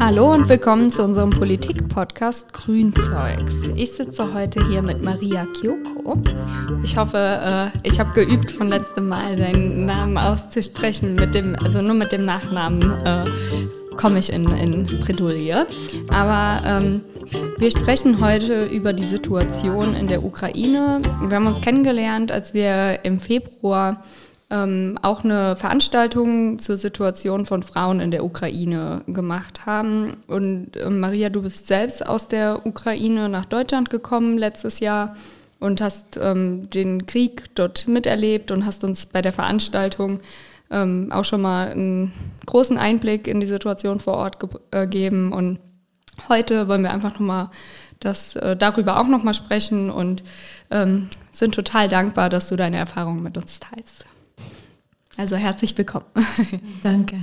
Hallo und willkommen zu unserem Politik-Podcast Grünzeugs. Ich sitze heute hier mit Maria Kyoko. Ich hoffe, äh, ich habe geübt von letztem Mal deinen Namen auszusprechen. Mit dem, also nur mit dem Nachnamen äh, komme ich in, in Bredouille. Aber ähm, wir sprechen heute über die Situation in der Ukraine. Wir haben uns kennengelernt, als wir im Februar ähm, auch eine Veranstaltung zur Situation von Frauen in der Ukraine gemacht haben. Und äh, Maria, du bist selbst aus der Ukraine nach Deutschland gekommen letztes Jahr und hast ähm, den Krieg dort miterlebt und hast uns bei der Veranstaltung ähm, auch schon mal einen großen Einblick in die Situation vor Ort ge äh, gegeben. Und heute wollen wir einfach nochmal das, äh, darüber auch nochmal sprechen und ähm, sind total dankbar, dass du deine Erfahrungen mit uns teilst. Also herzlich willkommen. Danke.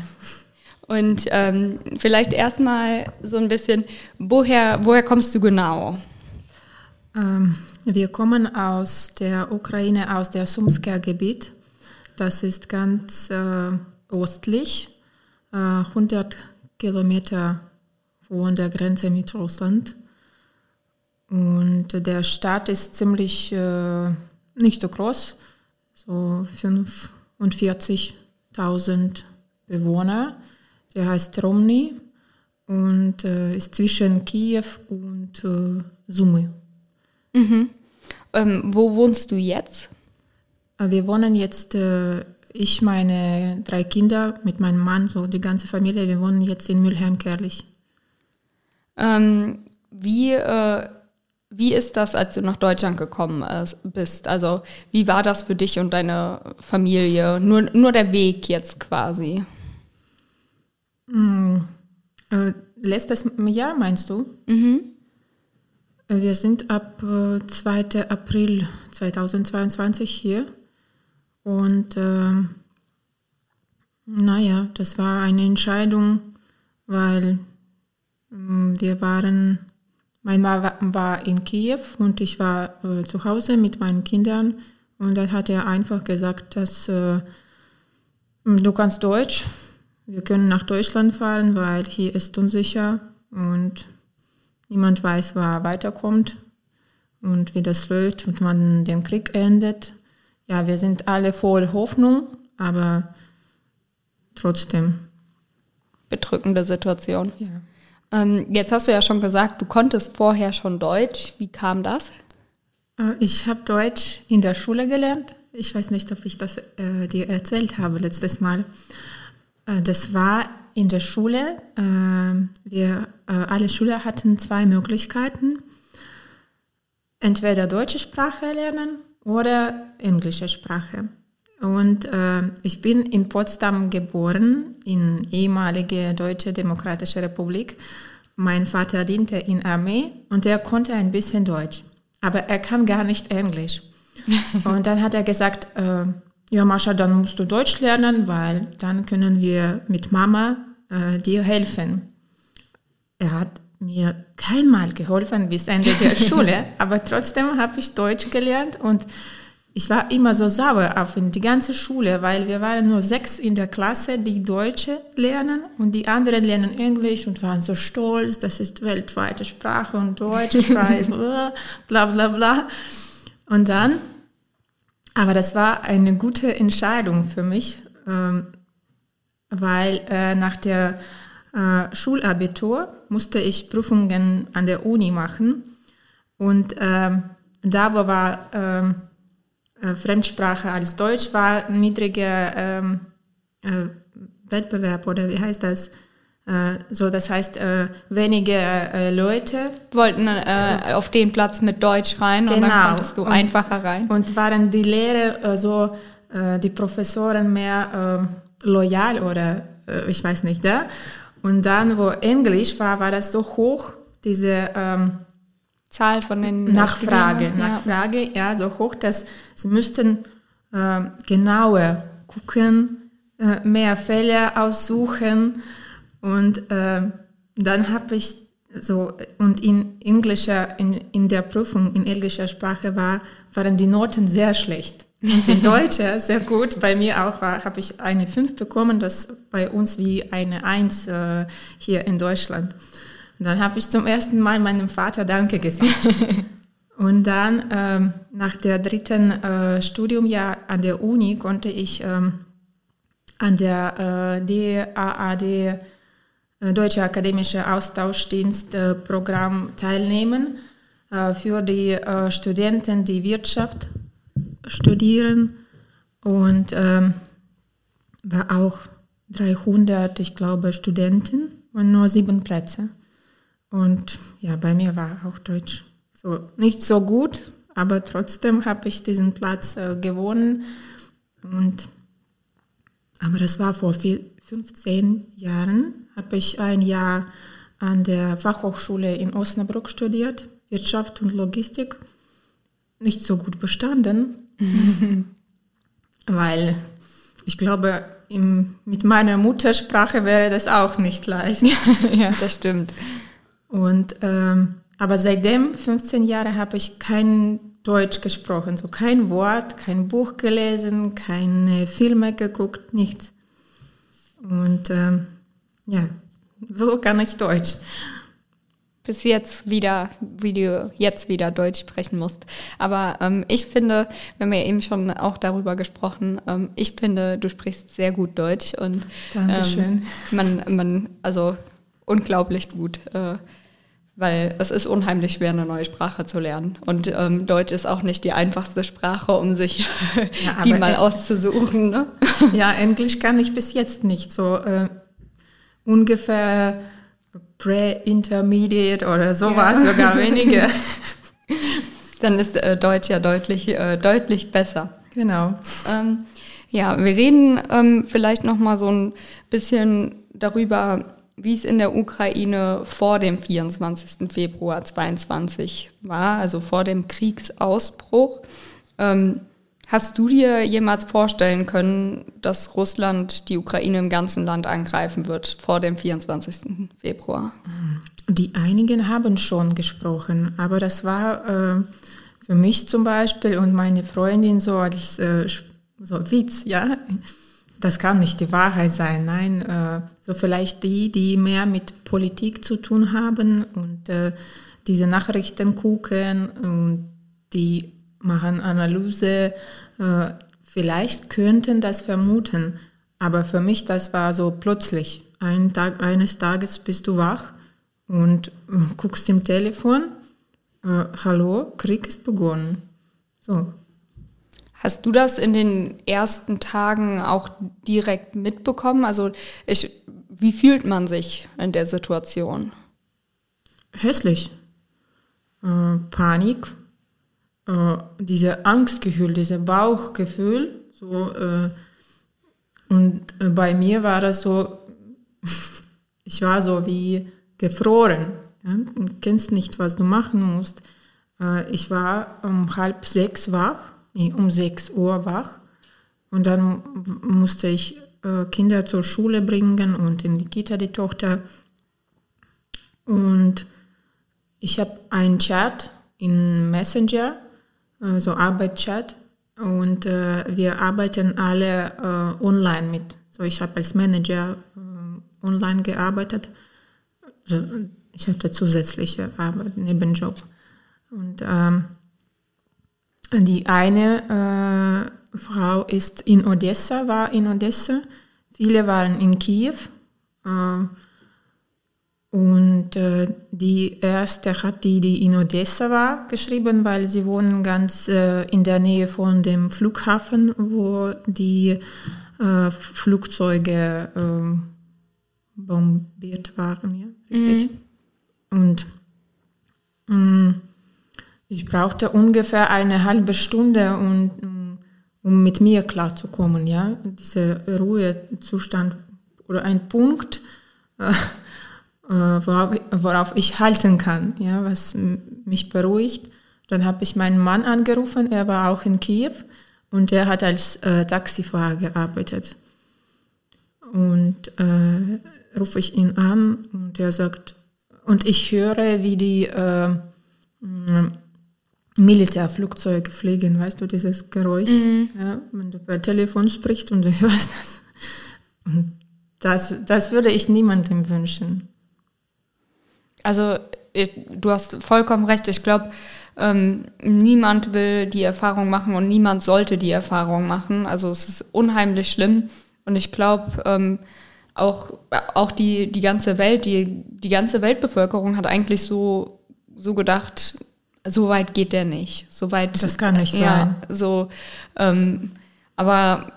Und ähm, vielleicht erstmal so ein bisschen, woher, woher kommst du genau? Ähm, wir kommen aus der Ukraine, aus der Sumsker-Gebiet. Das ist ganz äh, östlich, äh, 100 Kilometer von der Grenze mit Russland. Und der Staat ist ziemlich äh, nicht so groß, so fünf und 40.000 Bewohner. Der heißt Romny und äh, ist zwischen Kiew und äh, Sumy. Mhm. Ähm, wo wohnst du jetzt? Äh, wir wohnen jetzt, äh, ich, meine drei Kinder mit meinem Mann, so die ganze Familie, wir wohnen jetzt in Mülheim-Kerlich. Ähm, wie äh, wie ist das, als du nach Deutschland gekommen bist? Also wie war das für dich und deine Familie? Nur, nur der Weg jetzt quasi. Mm, äh, letztes Jahr meinst du? Mhm. Äh, wir sind ab äh, 2. April 2022 hier. Und äh, naja, das war eine Entscheidung, weil äh, wir waren mein Mann war in Kiew und ich war äh, zu Hause mit meinen Kindern und dann hat er einfach gesagt, dass äh, du kannst Deutsch, wir können nach Deutschland fahren, weil hier ist unsicher und niemand weiß, wer weiterkommt und wie das läuft und wann den Krieg endet. Ja, wir sind alle voll Hoffnung, aber trotzdem. Bedrückende Situation. Ja. Ähm, jetzt hast du ja schon gesagt, du konntest vorher schon Deutsch. Wie kam das? Äh, ich habe Deutsch in der Schule gelernt. Ich weiß nicht, ob ich das äh, dir erzählt habe letztes Mal. Äh, das war in der Schule. Äh, wir alle Schüler hatten zwei Möglichkeiten. Entweder deutsche Sprache lernen oder englische Sprache. Und äh, ich bin in Potsdam geboren, in ehemalige Deutsche Demokratische Republik. Mein Vater diente in der Armee und er konnte ein bisschen Deutsch, aber er kann gar nicht Englisch. und dann hat er gesagt, äh, ja Mascha, dann musst du Deutsch lernen, weil dann können wir mit Mama äh, dir helfen. Er hat mir keinmal geholfen bis Ende der Schule, aber trotzdem habe ich Deutsch gelernt und ich war immer so sauer auf die ganze Schule, weil wir waren nur sechs in der Klasse, die Deutsche lernen und die anderen lernen Englisch und waren so stolz, das ist weltweite Sprache und deutsche Sprache, bla bla bla. Und dann, aber das war eine gute Entscheidung für mich, ähm, weil äh, nach der äh, Schulabitur musste ich Prüfungen an der Uni machen und ähm, da wo war ähm, äh, Fremdsprache als Deutsch war niedriger ähm, äh, Wettbewerb oder wie heißt das? Äh, so, das heißt, äh, wenige äh, Leute wollten auf den Platz mit Deutsch rein genau. und dann genau. konntest du und, einfacher rein. Und waren die Lehrer so, die Professoren mehr loyal oder ich weiß nicht, ja? Und dann, wo Englisch war, war das so hoch, diese ähm, Zahl von den Nachfrage, Nachfrage, ja. ja, so hoch, dass sie müssten äh, genauer gucken, äh, mehr Fälle aussuchen und äh, dann habe ich so und in englischer in, in der Prüfung in englischer Sprache war waren die Noten sehr schlecht. Und in Deutsch sehr gut. Bei mir auch habe ich eine 5 bekommen, das bei uns wie eine 1 äh, hier in Deutschland. Und dann habe ich zum ersten Mal meinem Vater Danke gesagt. Und dann ähm, nach der dritten äh, Studiumjahr an der Uni konnte ich ähm, an der äh, DAAD äh, Deutsche Akademische Austauschdienst äh, teilnehmen für die äh, Studenten, die Wirtschaft studieren und ähm, war auch 300, ich glaube, Studenten und nur sieben Plätze. Und ja, bei mir war auch Deutsch so nicht so gut, aber trotzdem habe ich diesen Platz äh, gewonnen. Und, aber das war vor vier, 15 Jahren, habe ich ein Jahr an der Fachhochschule in Osnabrück studiert, Wirtschaft und Logistik. Nicht so gut bestanden, weil ich glaube, im, mit meiner Muttersprache wäre das auch nicht leicht. ja, das stimmt. Und ähm, aber seitdem 15 Jahre habe ich kein Deutsch gesprochen, so kein Wort, kein Buch gelesen, keine Filme geguckt, nichts. Und ähm, ja, so kann ich Deutsch. Bis jetzt wieder, wie du jetzt wieder Deutsch sprechen musst. Aber ähm, ich finde, wir haben ja eben schon auch darüber gesprochen, ähm, ich finde, du sprichst sehr gut Deutsch und Dankeschön. Ähm, man, man, also unglaublich gut. Äh, weil es ist unheimlich schwer, eine neue Sprache zu lernen. Und ähm, Deutsch ist auch nicht die einfachste Sprache, um sich ja, die mal auszusuchen. Ne? Ja, Englisch kann ich bis jetzt nicht. So äh, ungefähr Pre-Intermediate oder sowas, ja. sogar weniger. Dann ist äh, Deutsch ja deutlich, äh, deutlich besser. Genau. Ähm, ja, wir reden ähm, vielleicht noch mal so ein bisschen darüber, wie es in der Ukraine vor dem 24. Februar 22 war, also vor dem Kriegsausbruch. Ähm, hast du dir jemals vorstellen können, dass Russland die Ukraine im ganzen Land angreifen wird vor dem 24. Februar? Die einigen haben schon gesprochen, aber das war äh, für mich zum Beispiel und meine Freundin so als äh, so Witz, ja das kann nicht die Wahrheit sein. Nein, äh, so vielleicht die, die mehr mit Politik zu tun haben und äh, diese Nachrichten gucken und die machen Analyse, äh, vielleicht könnten das vermuten. Aber für mich, das war so plötzlich. Ein Tag, eines Tages bist du wach und äh, guckst im Telefon, äh, hallo, Krieg ist begonnen. So, Hast du das in den ersten Tagen auch direkt mitbekommen? Also ich, wie fühlt man sich in der Situation? Hässlich. Äh, Panik, äh, diese Angstgefühl, dieses Bauchgefühl. So, äh, und äh, bei mir war das so, ich war so wie gefroren. Ja? Du kennst nicht, was du machen musst. Äh, ich war um halb sechs wach um 6 Uhr wach und dann musste ich äh, Kinder zur Schule bringen und in die Kita die Tochter. Und ich habe einen Chat in Messenger, äh, so Arbeitschat, und äh, wir arbeiten alle äh, online mit. So ich habe als Manager äh, online gearbeitet. Also, ich hatte zusätzliche Arbeit, Nebenjob. Und ähm, die eine äh, Frau ist in Odessa, war in Odessa. Viele waren in Kiew. Äh, und äh, die erste hat die, die in Odessa war, geschrieben, weil sie wohnen ganz äh, in der Nähe von dem Flughafen, wo die äh, Flugzeuge ähm, bombiert waren. Ja, richtig. Mhm. Und mh, mm, ich brauchte ungefähr eine halbe Stunde, um, um mit mir klarzukommen, ja. Dieser Ruhezustand oder ein Punkt, äh, äh, worauf, worauf, ich halten kann, ja, was mich beruhigt. Dann habe ich meinen Mann angerufen, er war auch in Kiew und er hat als äh, Taxifahrer gearbeitet. Und äh, rufe ich ihn an und er sagt, und ich höre, wie die äh, Militärflugzeuge fliegen, weißt du, dieses Geräusch, mhm. ja, wenn du per Telefon sprichst und du hörst das. Und das, das würde ich niemandem wünschen. Also du hast vollkommen recht. Ich glaube, ähm, niemand will die Erfahrung machen und niemand sollte die Erfahrung machen. Also es ist unheimlich schlimm. Und ich glaube, ähm, auch, auch die, die ganze Welt, die, die ganze Weltbevölkerung hat eigentlich so, so gedacht, so weit geht der nicht. So weit, das kann nicht ja, sein. So, ähm, aber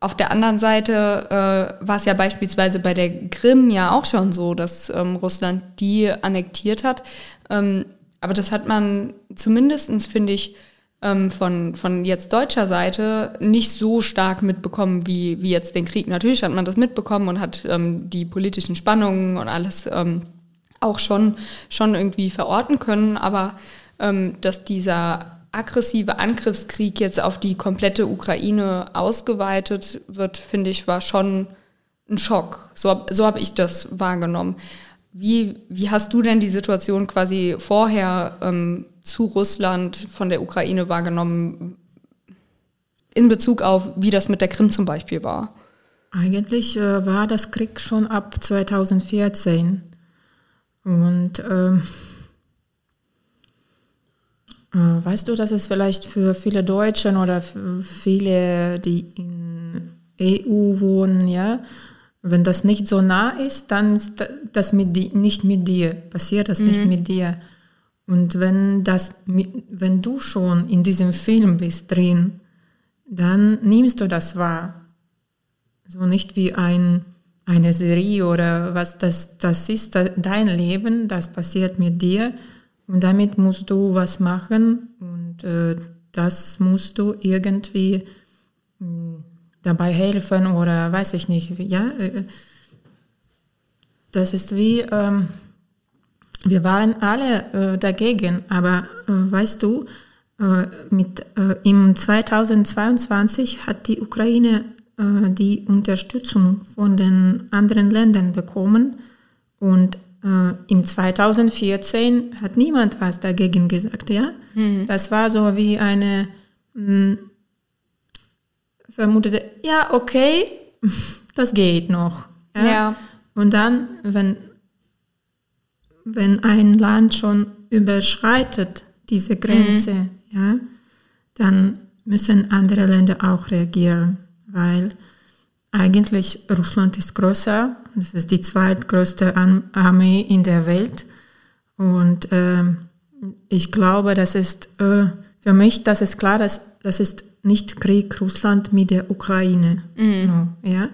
auf der anderen Seite äh, war es ja beispielsweise bei der Krim ja auch schon so, dass ähm, Russland die annektiert hat. Ähm, aber das hat man zumindestens finde ich, ähm, von, von jetzt deutscher Seite nicht so stark mitbekommen wie, wie jetzt den Krieg. Natürlich hat man das mitbekommen und hat ähm, die politischen Spannungen und alles ähm, auch schon, schon irgendwie verorten können, aber dass dieser aggressive Angriffskrieg jetzt auf die komplette Ukraine ausgeweitet wird, finde ich, war schon ein Schock. So, so habe ich das wahrgenommen. Wie, wie hast du denn die Situation quasi vorher ähm, zu Russland von der Ukraine wahrgenommen, in Bezug auf, wie das mit der Krim zum Beispiel war? Eigentlich äh, war das Krieg schon ab 2014. Und ähm, äh, weißt du, dass es vielleicht für viele Deutschen oder für viele, die in EU wohnen, ja, wenn das nicht so nah ist, dann ist das mit die, nicht mit dir, passiert das mhm. nicht mit dir. Und wenn, das, wenn du schon in diesem Film bist drin, dann nimmst du das wahr. So nicht wie ein, eine Serie oder was, das, das ist dein Leben, das passiert mit dir und damit musst du was machen und äh, das musst du irgendwie mh, hm, dabei helfen oder weiß ich nicht. Ja, äh, das ist wie, ähm, wir waren alle äh, dagegen, aber äh, weißt du, äh, mit, äh, im 2022 hat die Ukraine äh, die Unterstützung von den anderen Ländern bekommen und äh, im 2014 hat niemand was dagegen gesagt, ja. Mhm. Das war so wie eine mh, hm, vermutete, ja, okay, das geht noch. Ja. ja. Und dann, wenn, wenn ein Land schon überschreitet diese Grenze, mhm. ja, dann müssen andere Länder auch reagieren, weil eigentlich Russland ist größer, das ist die zweitgrößte Armee in der Welt und äh, ich glaube, das ist äh, für mich, das ist klar, dass das ist nicht Krieg Russland mit der Ukraine. Mhm. No, ja.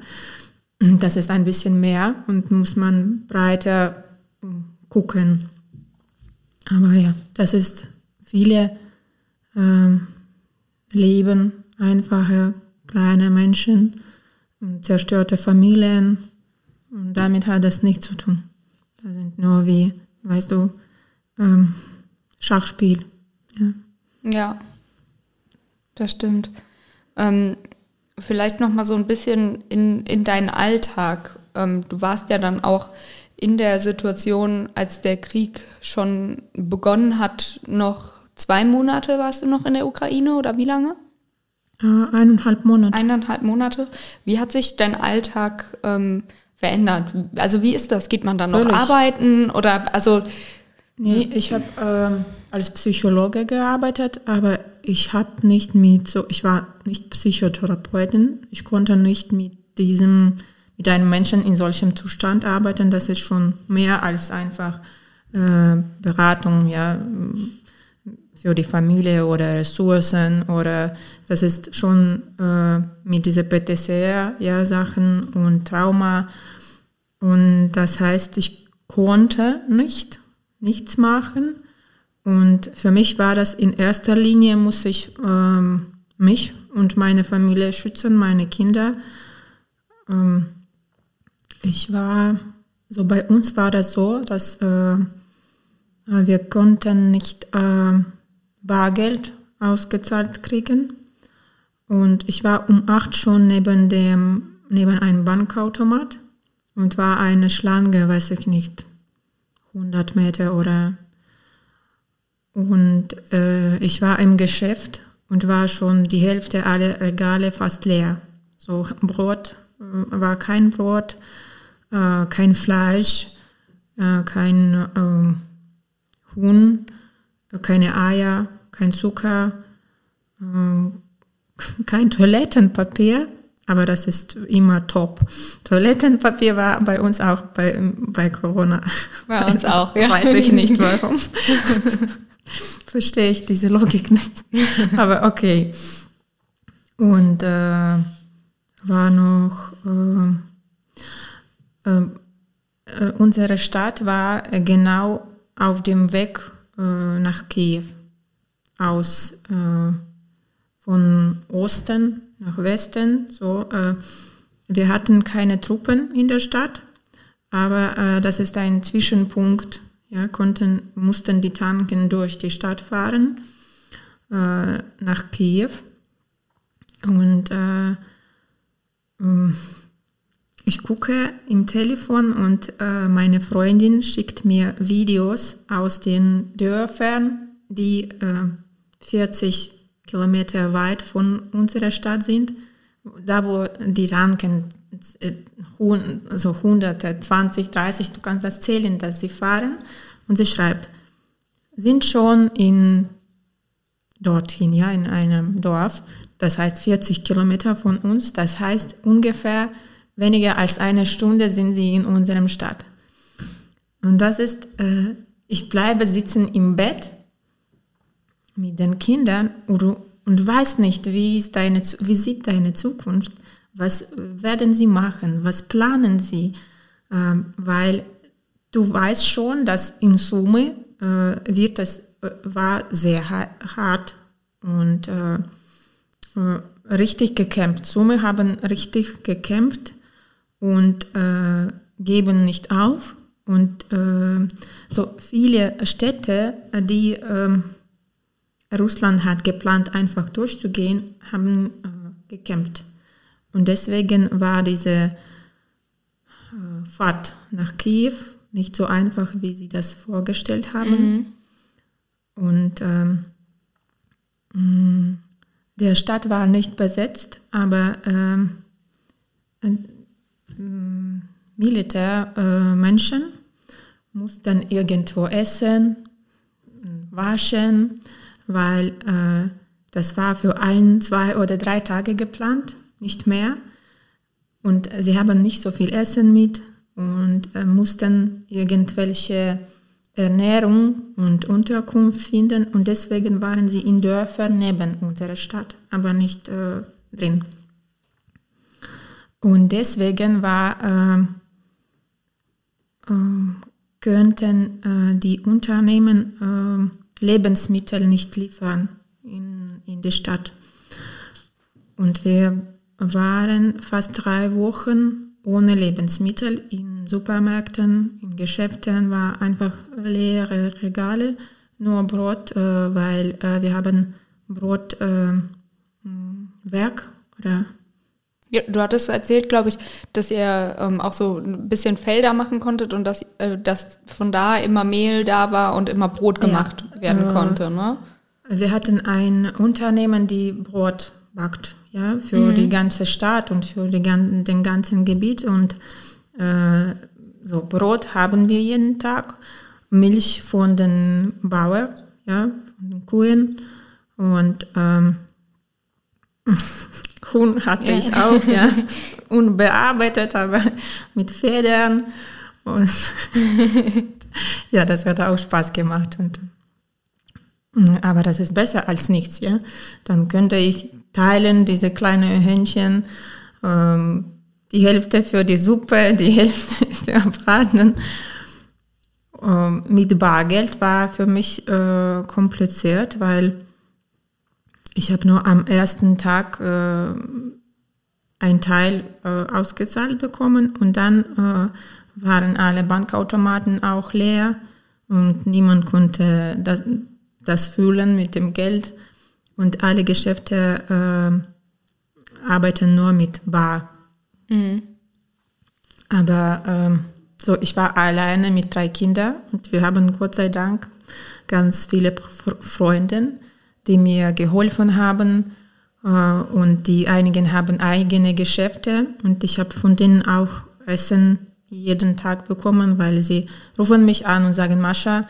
Das ist ein bisschen mehr und muss man breiter gucken. Aber ja, das ist viele ähm, Leben, einfache, kleine Menschen zerstörte Familien. Und damit hat das nichts zu tun. Das sind nur wie, weißt du, ähm, Schachspiel. Ja. ja das stimmt. Ähm, vielleicht noch mal so ein bisschen in, in deinen Alltag. Ähm, du warst ja dann auch in der Situation, als der Krieg schon begonnen hat, noch zwei Monate warst du noch in der Ukraine oder wie lange? Äh, eineinhalb Monate. Eineinhalb Monate. Wie hat sich dein Alltag ähm, verändert? Also wie ist das? Geht man dann Völlig. noch arbeiten oder also? Nee, ich habe ähm, als Psychologe gearbeitet, aber ich habe nicht mit so, ich war nicht Psychotherapeutin, ich konnte nicht mit diesem, mit einem Menschen in solchem Zustand arbeiten. Das ist schon mehr als einfach äh, Beratung, ja, für die Familie oder Ressourcen oder das ist schon äh, mit dieser PTCR, ja, Sachen und Trauma. Und das heißt, ich konnte nicht, nichts machen und für mich war das in erster Linie, muss ich ähm, mich und meine Familie schützen, meine Kinder. Ähm, ich war, so bei uns war das so, dass äh, wir konnten nicht äh, Bargeld ausgezahlt kriegen. Und ich war um acht schon neben dem, neben einem Bankautomat und war eine Schlange, weiß ich nicht, 100 Meter oder Und äh, ich war im Geschäft und war schon die Hälfte aller Regale fast leer. So Brot äh, war kein Brot, äh, kein Fleisch, äh, kein äh, Huhn, keine Eier, kein Zucker, äh, kein Toilettenpapier, aber das ist immer top. Toilettenpapier war bei uns auch bei, bei Corona. Bei uns auch, ja. Weiß ich nicht warum. Verstehe ich diese Logik nicht. Aber okay. Und äh, war noch, äh, äh, unsere Stadt war genau auf dem Weg äh, nach Kiew aus äh, von Osten nach Westen. So, äh, wir hatten keine Truppen in der Stadt, aber äh, das ist ein Zwischenpunkt. Ja, konnten, mussten die Tanken durch die Stadt fahren äh, nach Kiew. Und äh, ähm, ich gucke im Telefon und äh, meine Freundin schickt mir Videos aus den Dörfern, die 40 Kilometer weit von unserer Stadt sind, da wo die Ranken so hunderte, 20, 30, du kannst das zählen, dass sie fahren. Und sie schreibt, sind schon in dorthin, ja, in einem Dorf, das heißt 40 Kilometer von uns, das heißt ungefähr weniger als eine Stunde sind sie in unserem Stadt. Und das ist, äh, ich bleibe sitzen im Bett mit den Kindern und, weiß nicht, wie, ist deine, wie sieht deine Zukunft, was werden sie machen, was planen sie, ähm, weil du weißt schon, dass in Summe äh, wird das äh, war sehr hart und äh, äh, richtig gekämpft. Summe haben richtig gekämpft und äh, geben nicht auf. Und äh, so viele Städte, die ähm, Russland hat geplant, einfach durchzugehen, haben äh, gekämpft. Und deswegen war diese äh, Fahrt nach Kiew nicht so einfach, wie sie das vorgestellt haben. Mhm. Und ähm, mm, der Stadt war nicht besetzt, aber ähm, äh, Militärmenschen mussten irgendwo essen, waschen, weil äh, das war für ein, zwei oder drei Tage geplant, nicht mehr. Und sie haben nicht so viel Essen mit und äh, mussten irgendwelche Ernährung und Unterkunft finden und deswegen waren sie in Dörfern neben unserer Stadt, aber nicht äh, drin. Und deswegen war, äh, äh, könnten die Unternehmen äh, Lebensmittel nicht liefern in, in die Stadt. Und wir waren fast drei Wochen ohne Lebensmittel. In Supermärkten, in Geschäften war einfach leere Regale, nur Brot, äh, weil äh, wir haben Brotwerk äh, oder ja, du hattest erzählt, glaube ich, dass ihr ähm, auch so ein bisschen Felder machen konntet und dass, äh, dass von da immer Mehl da war und immer Brot gemacht ja, werden äh, konnte. Ne? Wir hatten ein Unternehmen, die Brot backt, ja, für mhm. die ganze Stadt und für die, den ganzen Gebiet. Und äh, so Brot haben wir jeden Tag, Milch von den Bauern, ja, von den Kühen und ähm, Huhn hatte ja. ich auch, ja. Unbearbeitet, aber mit Federn. Und ja, das hat auch Spaß gemacht. Und, aber das ist besser als nichts, ja. Dann könnte ich teilen, diese kleinen Hähnchen, ähm, die Hälfte für die Suppe, die Hälfte für Braten. Ähm, mit Bargeld war für mich äh, kompliziert, weil ich habe nur am ersten Tag äh, ein Teil äh, ausgezahlt bekommen und dann äh, waren alle Bankautomaten auch leer und niemand konnte das, das fühlen mit dem Geld und alle Geschäfte äh, arbeiten nur mit Bar. Mhm. Aber ähm, so, ich war alleine mit drei Kindern und wir haben Gott sei Dank ganz viele Freunde, die mir geholfen haben äh, und die einigen haben eigene Geschäfte und ich habe von denen auch Essen jeden Tag bekommen, weil sie rufen mich an und sagen, Mascha,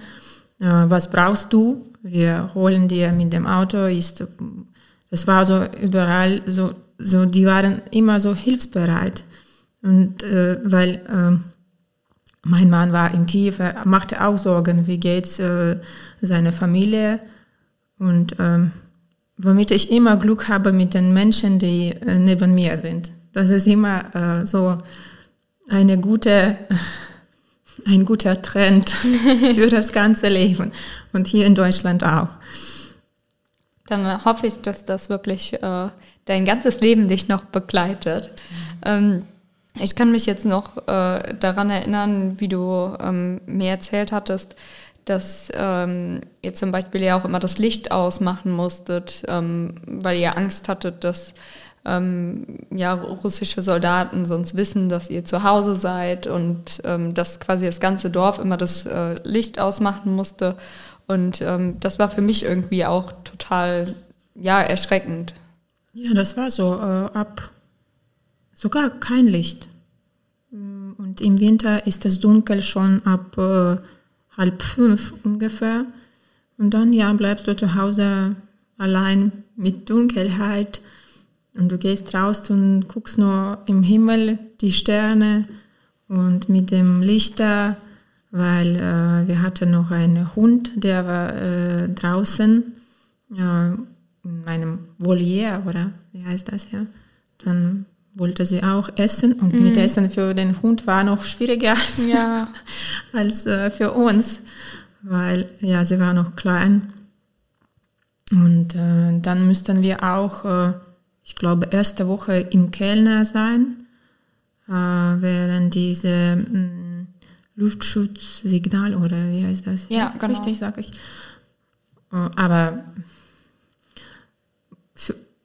äh, was brauchst du? Wir holen dir mit dem Auto. Das war so überall so, so die waren immer so hilfsbereit. Und äh, weil äh, mein Mann war in Kiew, er machte auch Sorgen, wie geht's äh, seiner Familie. Und ähm, womit ich immer Glück habe mit den Menschen, die äh, neben mir sind. Das ist immer äh, so eine gute, ein guter Trend für das ganze Leben und hier in Deutschland auch. Dann hoffe ich, dass das wirklich äh, dein ganzes Leben dich noch begleitet. Ähm, ich kann mich jetzt noch äh, daran erinnern, wie du ähm, mir erzählt hattest, dass ähm, ihr zum Beispiel ja auch immer das Licht ausmachen musstet, ähm, weil ihr Angst hattet, dass ähm, ja, russische Soldaten sonst wissen, dass ihr zu Hause seid und ähm, dass quasi das ganze Dorf immer das äh, Licht ausmachen musste. Und ähm, das war für mich irgendwie auch total ja, erschreckend. Ja, das war so. Äh, ab sogar kein Licht. Und im Winter ist es dunkel schon ab äh, halb fünf ungefähr. Und dann ja, bleibst du zu Hause allein mit Dunkelheit. Und du gehst raus und guckst nur im Himmel die Sterne und mit dem Lichter, weil äh, wir hatten noch einen Hund, der war äh, draußen äh, in einem Voliere, oder wie heißt das ja? Dann wollte sie auch essen und mhm. mit Essen für den Hund war noch schwieriger als, ja. als äh, für uns, weil ja, sie war noch klein. Und äh, dann müssten wir auch, äh, ich glaube, erste Woche im Kellner sein, äh, während diese mm, Luftschutzsignal oder wie heißt das? Ja, genau. Richtig, sage ich. Äh, aber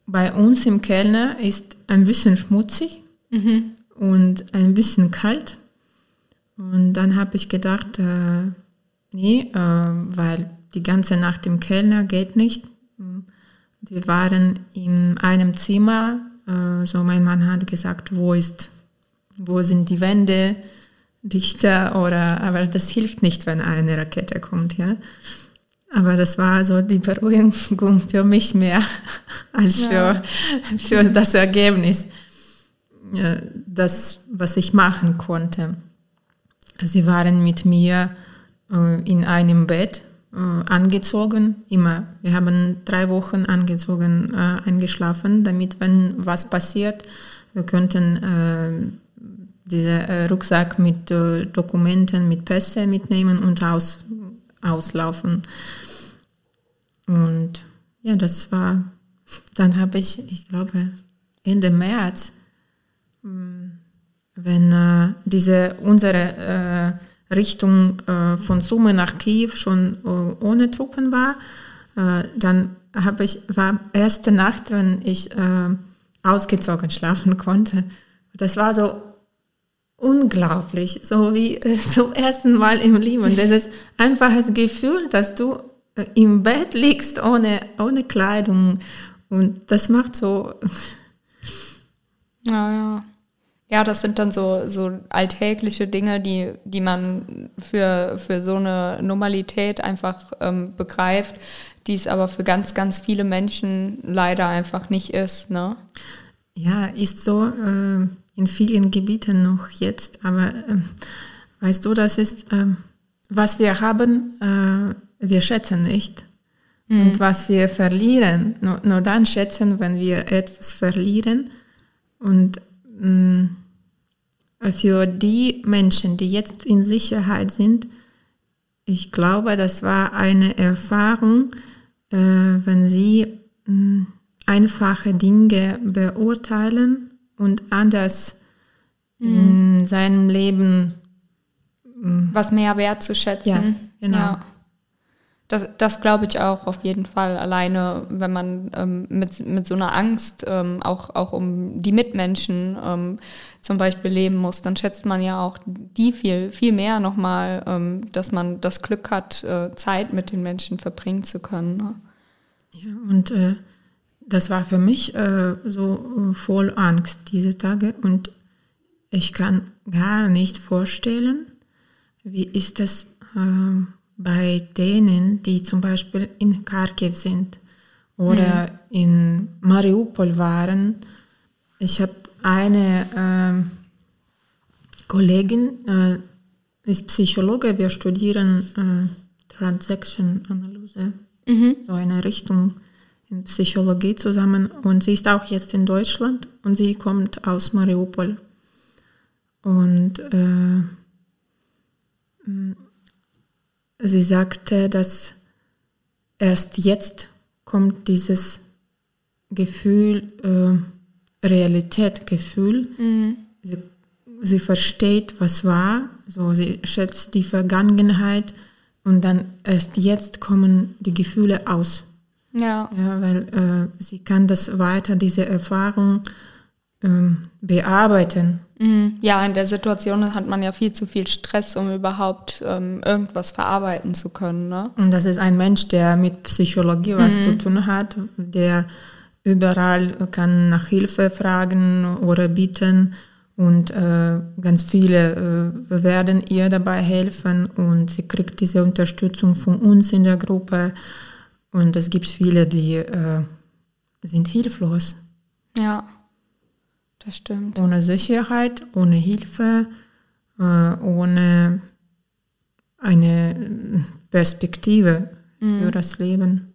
bei uns im Kellner ist ein bisschen schmutzig mhm. und ein bisschen kalt. Und dann habe ich gedacht, äh, nee, äh, weil die ganze Nacht im Kellner geht nicht. Wir waren in einem Zimmer, äh, so mein Mann hat gesagt, wo ist, wo sind die Wände dichter oder, aber das hilft nicht, wenn eine Rakete kommt, ja. Aber das war so die Beruhigung für mich mehr als ja. für, für das Ergebnis, das, was ich machen konnte. Sie waren mit mir äh, in einem Bett äh, angezogen, immer. Wir haben drei Wochen angezogen äh, eingeschlafen, damit, wenn was passiert, wir könnten diesen Rucksack mit Dokumenten, mit Pässe mitnehmen und aus, auslaufen. Und ja, das war, dann habe ich, ich glaube, Ende März, mm, wenn äh, diese unsere äh, Richtung äh, von Summe nach Kiew schon äh, ohne Truppen war, äh, dann habe ich war erste Nacht, wenn ich äh, ausgezogen schlafen konnte. Das war so unglaublich, so wie zum ersten Mal im Leben. Das ist einfach das Gefühl, dass du im Bett liegst ohne, ohne Kleidung. Und das macht so. Ja, ja. Ja, das sind dann so, so alltägliche Dinge, die, die man für, für so eine Normalität einfach ähm, begreift, die es aber für ganz, ganz viele Menschen leider einfach nicht ist. Ne? Ja, ist so äh, in vielen Gebieten noch jetzt, aber äh, weißt du, das ist, äh, was wir haben, äh, wir schätzen nicht. Mhm. Und was wir verlieren, nur, nur, dann schätzen, wenn wir etwas verlieren. Und mh, mm, für die Menschen, die jetzt in Sicherheit sind, ich glaube, das war eine Erfahrung, äh, wenn sie mh, mm, einfache Dinge beurteilen und anders mhm. in seinem Leben mm, was mehr wertzuschätzen. Ja, genau. Ja. Das, das glaube ich auch auf jeden Fall. Alleine, wenn man ähm, mit, mit so einer Angst ähm, auch, auch um die Mitmenschen ähm, zum Beispiel leben muss, dann schätzt man ja auch die viel, viel mehr nochmal, ähm, dass man das Glück hat, äh, Zeit mit den Menschen verbringen zu können. Ne? Ja, und äh, das war für mich äh, so äh, voll Angst diese Tage und ich kann gar nicht vorstellen, wie ist das ähm, bei denen, die zum Beispiel in Kharkiv sind oder mhm. in Mariupol waren. Ich habe eine äh, Kollegin, äh, ist Psychologe, wir studieren äh, Transaction-Analyse, mhm. so eine Richtung in Psychologie zusammen und sie ist auch jetzt in Deutschland und sie kommt aus Mariupol. Und äh, Sie sagte, dass erst jetzt kommt dieses Gefühl, äh, Realitätgefühl. Mhm. Sie, sie versteht, was war, so sie schätzt die Vergangenheit und dann erst jetzt kommen die Gefühle aus. Ja. ja weil äh, sie kann das weiter, diese Erfahrung ähm, bearbeiten. Mhm. Ja, in der Situation hat man ja viel zu viel Stress, um überhaupt ähm, irgendwas verarbeiten zu können. Ne? Und das ist ein Mensch, der mit Psychologie was mhm. zu tun hat, der überall kann nach Hilfe fragen oder bieten und äh, ganz viele äh, werden ihr dabei helfen und sie kriegt diese Unterstützung von uns in der Gruppe und es gibt viele, die äh, sind hilflos. Ja. Das stimmt. Ohne Sicherheit, ohne Hilfe, äh, ohne eine Perspektive mhm. für das Leben.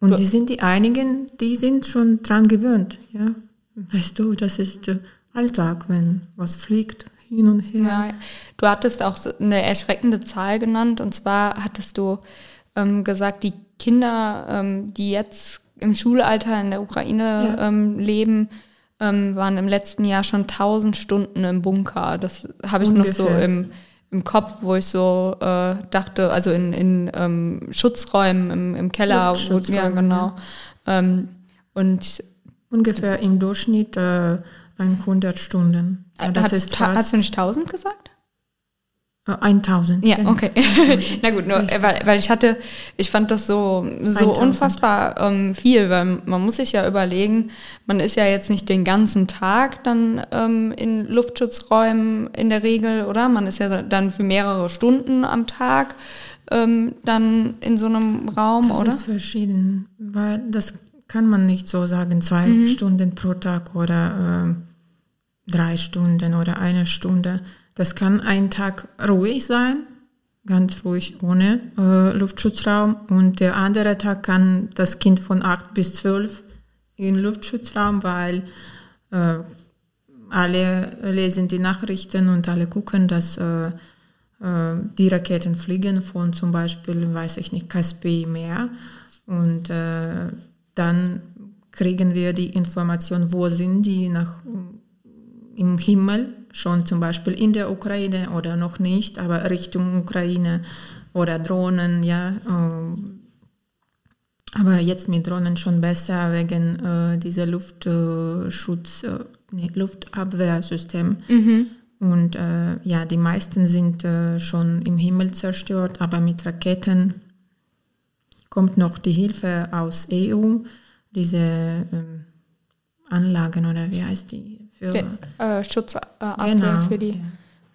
Und die sind die einigen, die sind schon dran gewöhnt. Ja? Weißt du, das ist Alltag, wenn was fliegt hin und her. Ja, du hattest auch eine erschreckende Zahl genannt. Und zwar hattest du ähm, gesagt, die Kinder, ähm, die jetzt im Schulalter in der Ukraine ja. ähm, leben, ähm, waren im letzten Jahr schon 1000 Stunden im Bunker. Das habe ich Ungefähr. noch so im, im Kopf, wo ich so äh, dachte, also in, in ähm, Schutzräumen im, im Keller. Wo, ja, genau. Ja. Ähm, und Ungefähr im Durchschnitt äh, 100 Stunden. Ja, das ist hast du nicht 1000 gesagt? 1000. Äh, ja, genau. okay. Na gut, nur, weil, weil ich hatte, ich fand das so, so unfassbar ähm, viel, weil man muss sich ja überlegen, man ist ja jetzt nicht den ganzen Tag dann ähm, in Luftschutzräumen in der Regel, oder? Man ist ja dann für mehrere Stunden am Tag ähm, dann in so einem Raum, das oder? Das ist verschieden, weil das kann man nicht so sagen, zwei mhm. Stunden pro Tag oder äh, drei Stunden oder eine Stunde das kann ein Tag ruhig sein, ganz ruhig ohne äh, Luftschutzraum. Und der andere Tag kann das Kind von 8 bis 12 in Luftschutzraum, weil äh, alle lesen die Nachrichten und alle gucken, dass äh, äh die Raketen fliegen von zum Beispiel, weiß ich nicht, Kaspi Meer. Und äh, dann kriegen wir die Information, wo sind die nach, im Himmel schon zum Beispiel in der Ukraine oder noch nicht, aber Richtung Ukraine oder Drohnen, ja. Ähm, aber jetzt mit Drohnen schon besser wegen äh, dieser Luftschutz, äh, nee, Luftabwehrsystem. Mhm. Und äh, ja, die meisten sind äh, schon im Himmel zerstört, aber mit Raketen kommt noch die Hilfe aus EU, diese ähm, Anlagen oder wie heißt die? Für Den, äh, Schutzabwehr genau. für die.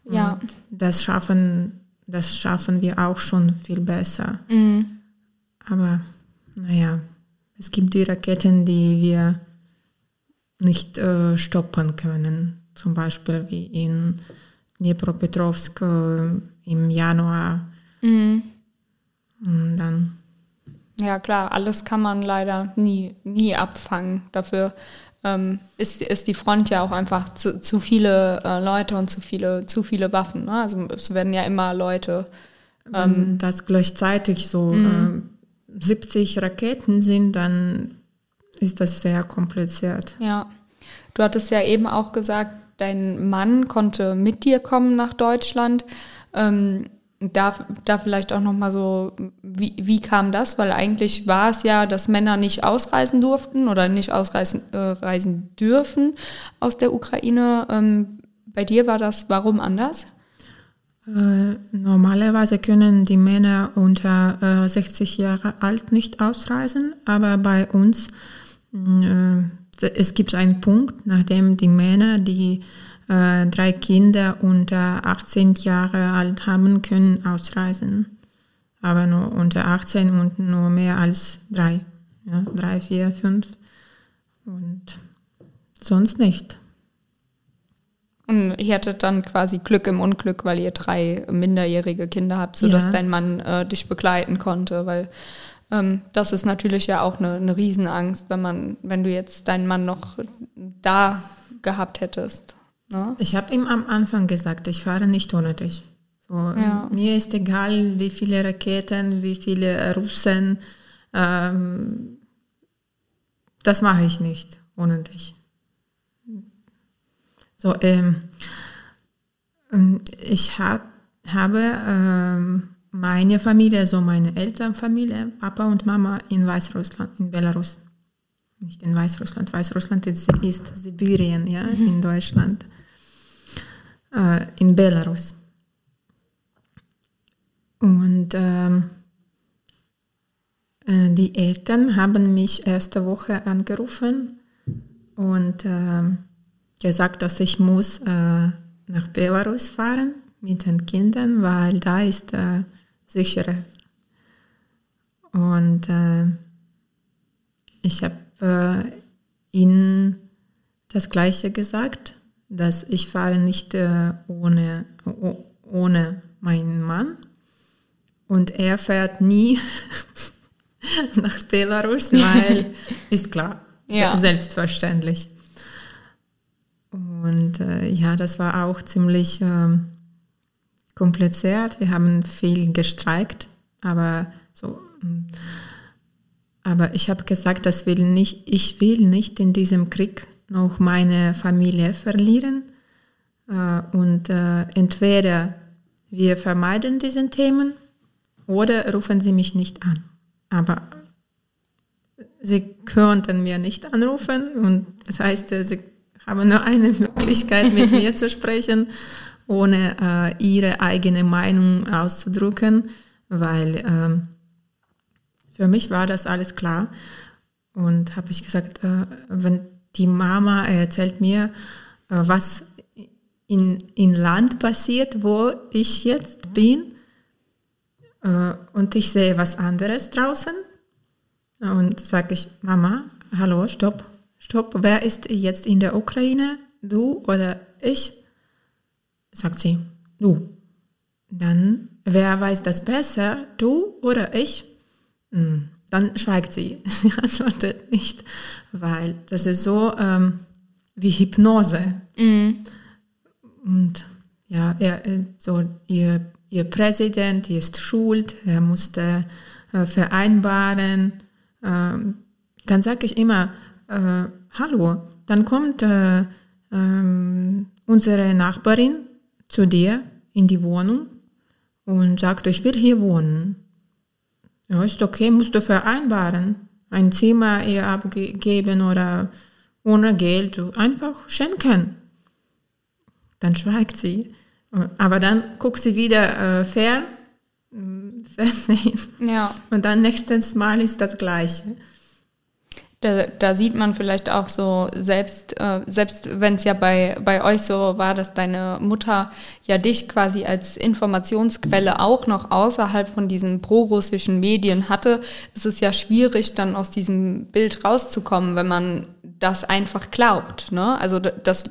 Ja. das schaffen, das schaffen wir auch schon viel besser. Mhm. Aber naja, es gibt die Raketen, die wir nicht äh, stoppen können. Zum Beispiel wie in Dnipropetrovsk äh, im Januar. Mhm. Und dann. Ja klar, alles kann man leider nie, nie abfangen. Dafür ähm, ist, ist die Front ja auch einfach zu, zu viele äh, Leute und zu viele, zu viele Waffen. Ne? Also es werden ja immer Leute. Ähm, Wenn das gleichzeitig so mhm. äh, 70 Raketen sind, dann ist das sehr kompliziert. Ja. Du hattest ja eben auch gesagt, dein Mann konnte mit dir kommen nach Deutschland. Ähm, da, da vielleicht auch nochmal so, wie, wie kam das? Weil eigentlich war es ja, dass Männer nicht ausreisen durften oder nicht ausreisen äh, reisen dürfen aus der Ukraine. Ähm, bei dir war das warum anders? Äh, normalerweise können die Männer unter äh, 60 Jahre alt nicht ausreisen, aber bei uns äh, es gibt einen Punkt, nachdem die Männer, die äh, drei Kinder unter 18 Jahre alt haben, können ausreisen. Aber nur unter 18 und nur mehr als drei. Ja, drei, vier, fünf. Und sonst nicht. Und ihr hattet dann quasi Glück im Unglück, weil ihr drei minderjährige Kinder habt, sodass ja. dein Mann äh, dich begleiten konnte, weil ähm, das ist natürlich ja auch eine, eine Riesenangst, wenn man, wenn du jetzt deinen Mann noch da gehabt hättest. Ne? Ich habe ihm am Anfang gesagt, ich fahre nicht ohne dich. So, ja. Mir ist egal, wie viele Raketen, wie viele Russen. Ähm, das mache ich nicht ohne dich. So, ähm, ich hab, habe ähm, meine Familie, so meine Elternfamilie, Papa und Mama in Weißrussland, in Belarus. Nicht in Weißrussland, Weißrussland ist, ist Sibirien, ja, mhm. in Deutschland. Äh, in Belarus. Und ähm, äh, die Eltern haben mich erste Woche angerufen und äh, gesagt, dass ich muss äh, nach Belarus fahren mit den Kindern, weil da ist äh, sicherer. Und äh, ich habe äh, ihnen das Gleiche gesagt, dass ich fahre nicht äh, ohne, ohne meinen Mann und er fährt nie nach Belarus, weil ist klar, ja. selbstverständlich. Und äh, ja, das war auch ziemlich ähm, kompliziert. Wir haben viel gestreikt, aber so. Mm. Aber ich habe gesagt, das will nicht, ich will nicht in diesem Krieg noch meine Familie verlieren. Äh, und äh, entweder wir vermeiden diese Themen oder rufen Sie mich nicht an. Aber Sie könnten mir nicht anrufen und das heißt, Sie haben nur eine Möglichkeit, mit mir zu sprechen ohne äh, ihre eigene Meinung auszudrücken, weil ähm, für mich war das alles klar. Und habe ich gesagt, äh, wenn die Mama erzählt mir, äh, was in, in Land passiert, wo ich jetzt bin, äh, und ich sehe was anderes draußen, und sage ich, Mama, hallo, stopp, stopp, wer ist jetzt in der Ukraine? Du oder ich? sagt sie, du. Dann, wer weiß das besser, du oder ich? Hm, dann schweigt sie. Sie antwortet nicht, weil das ist so ähm, wie Hypnose. Mhm. Und ja, er, äh, so ihr, ihr Präsident ist schuld, er musste äh, vereinbaren. Ähm, dann sage ich immer, äh, hallo, dann kommt äh, ähm, unsere Nachbarin zu dir in die Wohnung und sagt, ich will hier wohnen. Ja, ist okay, musst du vereinbaren. Ein Zimmer ihr abgeben oder ohne Geld einfach schenken. Dann schweigt sie. Aber dann guckt sie wieder äh, fern, Fernsehen. Ja. Und dann nächstes Mal ist das Gleiche. Da, da, sieht man vielleicht auch so, selbst, äh, selbst wenn es ja bei, bei euch so war, dass deine Mutter ja dich quasi als Informationsquelle auch noch außerhalb von diesen prorussischen Medien hatte, ist es ja schwierig, dann aus diesem Bild rauszukommen, wenn man das einfach glaubt. Ne? Also das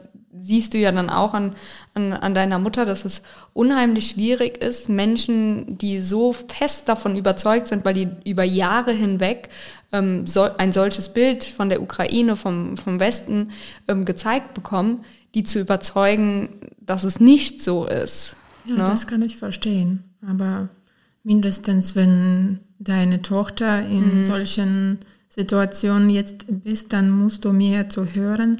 siehst du ja dann auch an, an, an deiner Mutter, dass es unheimlich schwierig ist, Menschen, die so fest davon überzeugt sind, weil die über Jahre hinweg ähm, so, ein solches Bild von der Ukraine, vom, vom Westen ähm, gezeigt bekommen, die zu überzeugen, dass es nicht so ist. Ja, ne? das kann ich verstehen. Aber mindestens, wenn deine Tochter in mhm. solchen Situationen jetzt bist, dann musst du mir zu hören,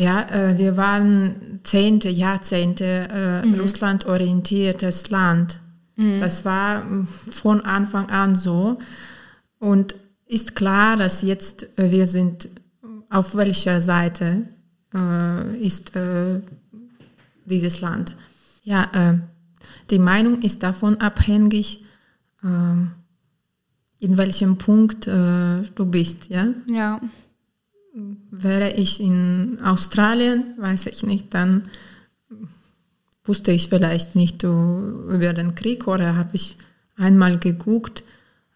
ja, äh, wir waren Zehnte, Jahrzehnte äh, mhm. Russland orientiertes Land. Mhm. Das war mm, von Anfang an so. Und ist klar, dass jetzt äh, wir sind, auf welcher Seite äh, ist äh, dieses Land. Ja, äh, die Meinung ist davon abhängig, ähm, in welchem Punkt du bist. Ja? ja. Wäre ich in Australien, weiß ich nicht, dann wusste ich vielleicht nicht über den Krieg oder habe ich einmal geguckt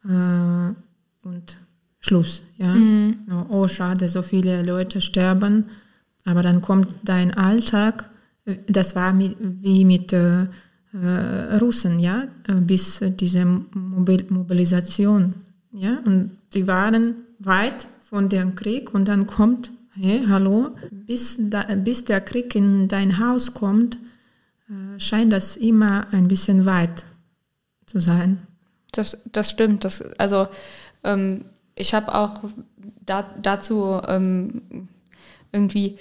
äh, und Schluss. Ja? Mhm. Oh, schade, so viele Leute sterben. Aber dann kommt dein Alltag, das war mit, wie mit äh, äh, Russen, ja, äh, bis diese Mobil Mobilisation, ja, und die waren weit von dem Krieg und dann kommt, hey, hallo, bis, da, bis der Krieg in dein Haus kommt, äh, scheint das immer ein bisschen weit zu sein. Das, das stimmt. Das, also ähm, ich habe auch da, dazu ähm, irgendwie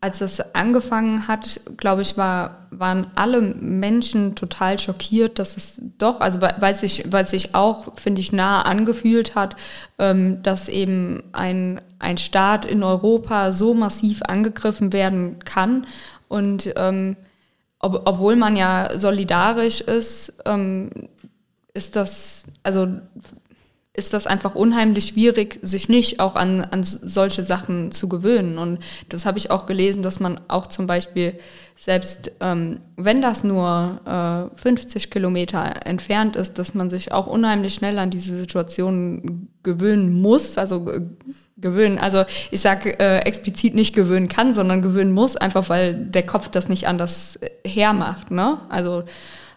als es angefangen hat, glaube ich, war, waren alle Menschen total schockiert, dass es doch, also weil sich, weil sich auch, finde ich, nah angefühlt hat, ähm, dass eben ein, ein Staat in Europa so massiv angegriffen werden kann. Und ähm, ob, obwohl man ja solidarisch ist, ähm, ist das, also ist das einfach unheimlich schwierig, sich nicht auch an, an solche Sachen zu gewöhnen. Und das habe ich auch gelesen, dass man auch zum Beispiel selbst, ähm, wenn das nur äh, 50 Kilometer entfernt ist, dass man sich auch unheimlich schnell an diese Situation gewöhnen muss, also gewöhnen. Also ich sage äh, explizit nicht gewöhnen kann, sondern gewöhnen muss, einfach weil der Kopf das nicht anders äh, hermacht. Ne? Also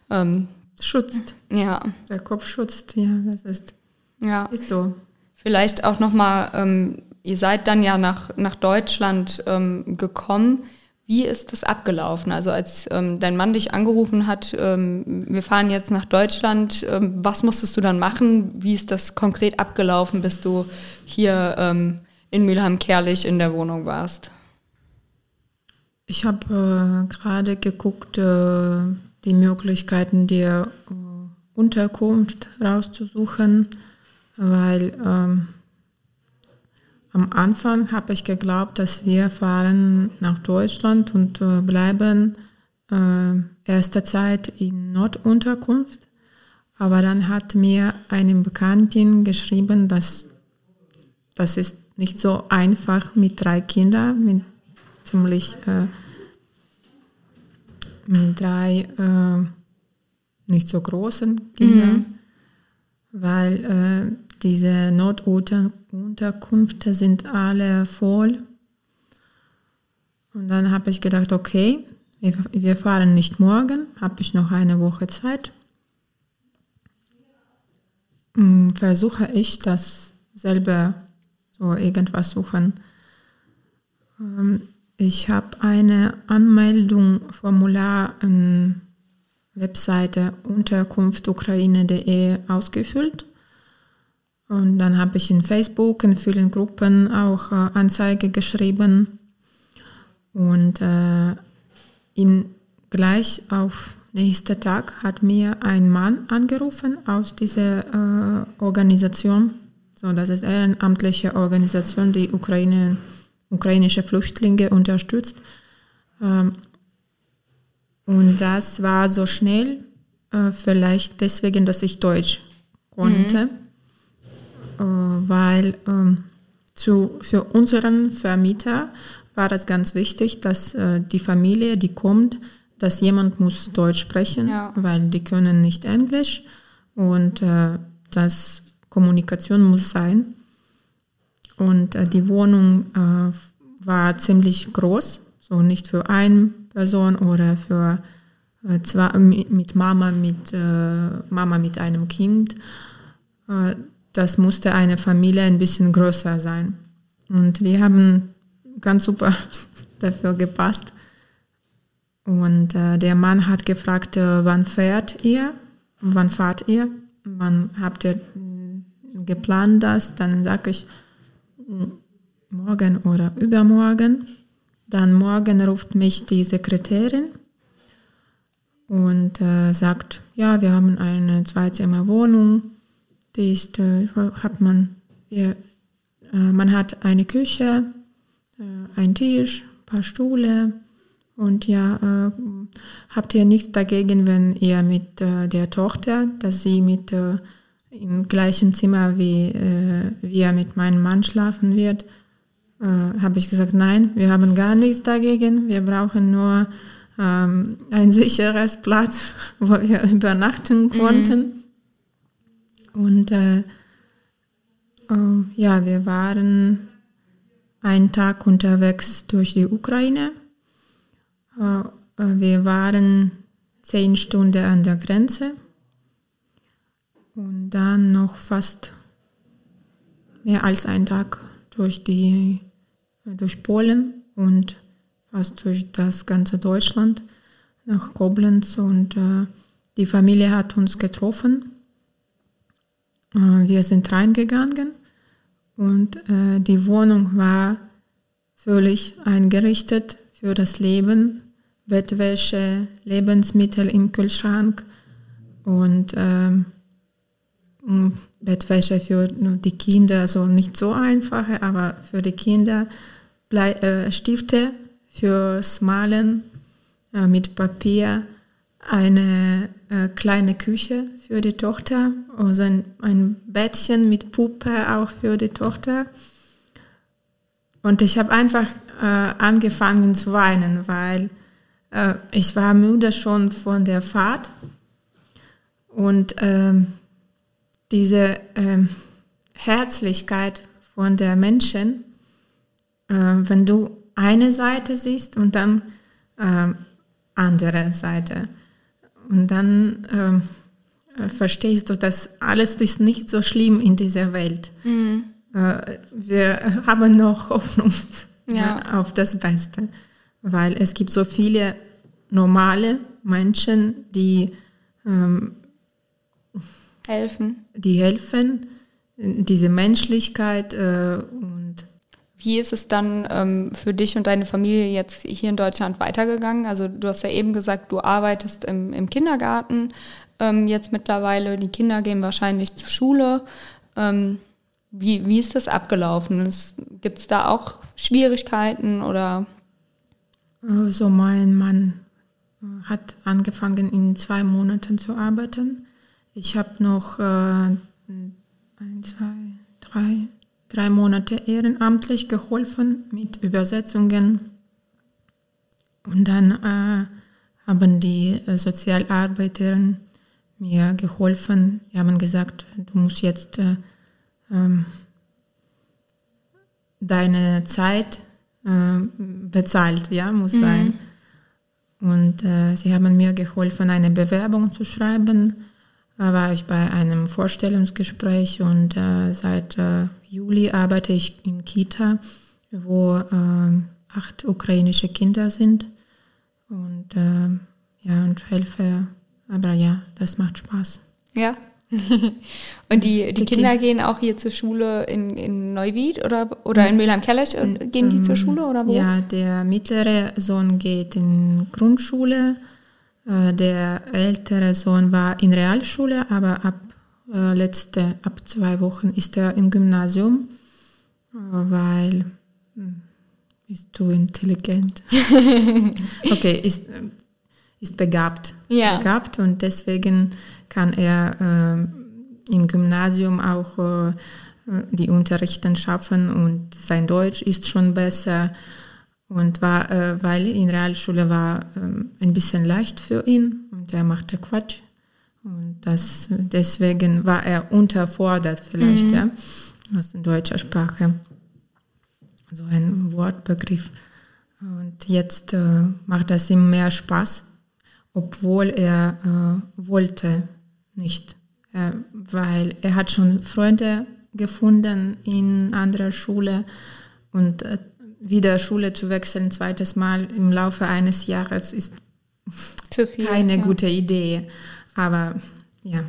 ähm, schützt. Ja. Der Kopf schützt, ja, das ist ja. Ist so. Vielleicht auch nochmal, ähm, ihr seid dann ja nach, nach Deutschland ähm, gekommen. Wie ist das abgelaufen? Also als ähm, dein Mann dich angerufen hat, ähm, wir fahren jetzt nach Deutschland, ähm, was musstest du dann machen? Wie ist das konkret abgelaufen, bis du hier ähm, in Mülheim-Kerlich in der Wohnung warst? Ich habe äh, gerade geguckt, äh, die Möglichkeiten der äh, Unterkunft rauszusuchen weil ähm, am Anfang habe ich geglaubt, dass wir fahren nach Deutschland und äh, bleiben äh, erste Zeit in Nordunterkunft. Aber dann hat mir eine Bekanntin geschrieben, dass das ist nicht so einfach mit drei Kindern, mit ziemlich äh, mit drei äh, nicht so großen Kindern, mhm. weil äh, diese Notunterkünfte sind alle voll. Und dann habe ich gedacht, okay, wir fahren nicht morgen, habe ich noch eine Woche Zeit. Hm, versuche ich das selber so irgendwas suchen. Ähm, ich habe eine Anmeldung, Formular an Webseite unterkunftukraine.de ausgefüllt und dann habe ich in Facebook, in vielen Gruppen auch äh, Anzeige geschrieben. Und äh, in, gleich auf nächsten Tag hat mir ein Mann angerufen aus dieser äh, Organisation. So, das ist eine ehrenamtliche Organisation, die Ukraine, ukrainische Flüchtlinge unterstützt. Ähm, und das war so schnell, äh, vielleicht deswegen, dass ich Deutsch konnte. Mhm weil ähm, zu, für unseren Vermieter war das ganz wichtig, dass äh, die Familie, die kommt, dass jemand muss Deutsch sprechen, ja. weil die können nicht Englisch und äh, das Kommunikation muss sein. Und äh, die Wohnung äh, war ziemlich groß, so nicht für eine Person oder für äh, zwei, mit Mama mit äh, Mama mit einem Kind das musste eine Familie ein bisschen größer sein. Und wir haben ganz super dafür gepasst. Und äh, der Mann hat gefragt, äh, wann fährt ihr? Wann fahrt ihr? Wann habt ihr mm, geplant das? Dann sage ich, mm, morgen oder übermorgen. Dann morgen ruft mich die Sekretärin und äh, sagt, ja, wir haben eine Zweizimmerwohnung, die ist, äh, hat man, ja, äh, man hat eine Küche, äh, einen Tisch, ein paar Stühle und ja, äh, habt ihr nichts dagegen, wenn ihr mit äh, der Tochter, dass sie mit im gleichen Zimmer wie, wie er mit meinem Mann schlafen wird, habe ich gesagt, nein, wir haben gar nichts dagegen, wir brauchen nur ähm, ein sicheres Platz, wo wir übernachten mhm. konnten. Mhm. Und äh, äh, ja, wir waren einen Tag unterwegs durch die Ukraine. Äh, äh, wir waren zehn Stunden an der Grenze und dann noch fast mehr als einen Tag durch, die, durch Polen und fast durch das ganze Deutschland nach Koblenz und äh, die Familie hat uns getroffen. Äh, wir sind reingegangen und äh, die Wohnung war völlig eingerichtet für das Leben. Bettwäsche, Lebensmittel im Kühlschrank und ähm, Bettwäsche für die Kinder, also nicht so einfache, aber für die Kinder Blei äh, Stifte fürs Malen äh, mit Papier, eine äh, kleine Küche für die Tochter, also ein, ein Bettchen mit Puppe auch für die Tochter. Und ich habe einfach äh, angefangen zu weinen, weil äh, ich war müde schon von der Fahrt und ähm, diese ähm, Herzlichkeit von der Menschen, äh, wenn du eine Seite siehst und dann ähm, andere Seite. Und dann ähm, äh, verstehst du, dass alles ist nicht so schlimm in dieser Welt. Mhm. Äh, wir haben noch Hoffnung ja. Ja, auf das Beste, weil es gibt so viele normale Menschen, die ähm, helfen. Die helfen, diese Menschlichkeit äh, und wie ist es dann ähm, für dich und deine Familie jetzt hier in Deutschland weitergegangen? Also du hast ja eben gesagt, du arbeitest im, im Kindergarten ähm, jetzt mittlerweile. Die Kinder gehen wahrscheinlich zur Schule. Ähm, wie, wie ist das abgelaufen? Gibt es da auch Schwierigkeiten oder? Also mein Mann hat angefangen in zwei Monaten zu arbeiten. Ich habe noch äh, ein, zwei, drei, drei Monate ehrenamtlich geholfen mit Übersetzungen. Und dann äh, haben die äh, Sozialarbeiterinnen mir geholfen. Die haben gesagt, du musst jetzt äh, ähm, deine Zeit äh, bezahlt, ja, muss mhm. sein. Und äh, sie haben mir geholfen, eine Bewerbung zu schreiben. Da war ich bei einem Vorstellungsgespräch und äh, seit äh, Juli arbeite ich in Kita, wo äh, acht ukrainische Kinder sind und äh, ja und helfe. Aber ja, das macht Spaß. Ja. und die, die, die Kinder kind gehen auch hier zur Schule in, in Neuwied oder, oder in Mülheim-Kellesch? Gehen die ähm, zur Schule oder wo? Ja, der mittlere Sohn geht in Grundschule. Äh, der ältere Sohn war in Realschule, aber ab äh, letzte, ab zwei Wochen ist er im Gymnasium, äh, weil hm, ist zu intelligent. okay, ist, ist begabt, ja. begabt und deswegen kann er äh, im Gymnasium auch äh, die Unterrichten schaffen und sein Deutsch ist schon besser und war, äh, weil in Realschule war ähm, ein bisschen leicht für ihn und er machte Quatsch und das, deswegen war er unterfordert vielleicht, mhm. ja, aus der deutschen Sprache. So ein Wortbegriff. Und jetzt äh, macht das ihm mehr Spaß, obwohl er äh, wollte nicht, äh, weil er hat schon Freunde gefunden in anderer Schule und äh, wieder Schule zu wechseln, zweites Mal im Laufe eines Jahres ist viel, keine ja. gute Idee. Aber ja,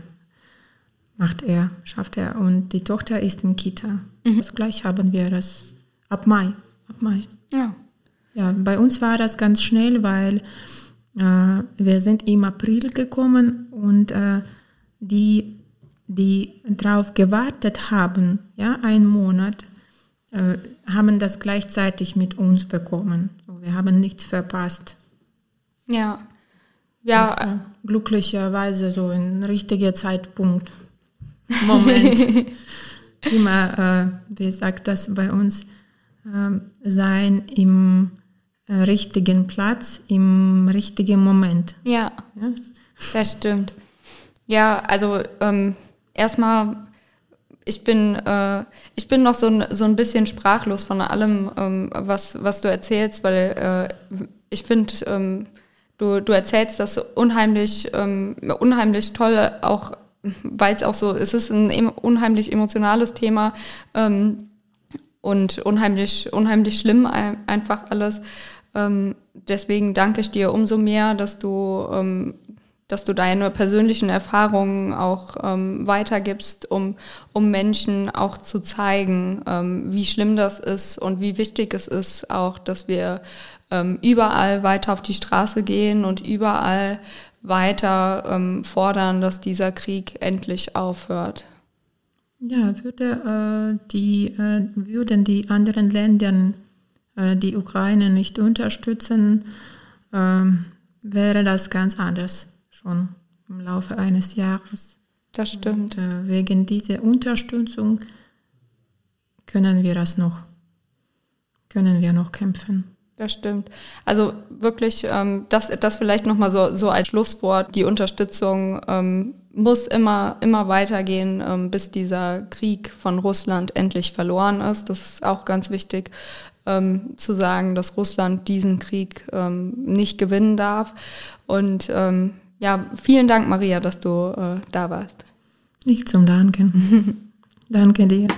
macht er, schafft er. Und die Tochter ist in Kita. Mhm. Also gleich haben wir das ab Mai. Ab Mai. Ja. Ja, bei uns war das ganz schnell, weil Äh, wir sind im April gekommen und äh, die, die darauf gewartet haben, ja, einen Monat, äh, haben das gleichzeitig mit uns bekommen. Wir haben nichts verpasst. Ja. Ja. Das glücklicherweise so ein richtiger Zeitpunkt. Moment. Immer, äh, wie sagt das bei uns, äh, sein im äh, richtigen Platz, im richtigen Moment. Ja, ja? das stimmt. Ja, also ähm, erstmal, ich bin, äh, ich bin noch so ein, so ein bisschen sprachlos von allem, ähm, was, was du erzählst, weil äh, ich finde, ähm, du, du erzählst das unheimlich, ähm, unheimlich toll, auch weil es auch so, es ist ein unheimlich emotionales Thema ähm, und unheimlich, unheimlich schlimm einfach alles. Ähm, deswegen danke ich dir umso mehr, dass du, ähm, dass du deine persönlichen Erfahrungen auch ähm, weitergibst, um, um Menschen auch zu zeigen, ähm, wie schlimm das ist und wie wichtig es ist, auch, dass wir ähm, überall weiter auf die Straße gehen und überall weiter ähm, fordern, dass dieser Krieg endlich aufhört. Ja, würde, äh, die, äh, würden die anderen Länder äh, die Ukraine nicht unterstützen, ähm, wäre das ganz anders schon im Laufe eines Jahres. Das stimmt. Und, äh, wegen dieser Unterstützung können wir das noch, können wir noch kämpfen. Das stimmt. Also wirklich, ähm, das, das vielleicht nochmal so, so als Schlusswort. Die Unterstützung ähm, muss immer, immer weitergehen, ähm, bis dieser Krieg von Russland endlich verloren ist. Das ist auch ganz wichtig ähm, zu sagen, dass Russland diesen Krieg ähm, nicht gewinnen darf. Und ähm, ja, vielen Dank, Maria, dass du äh, da warst. Nicht zum Danken. Danke dir.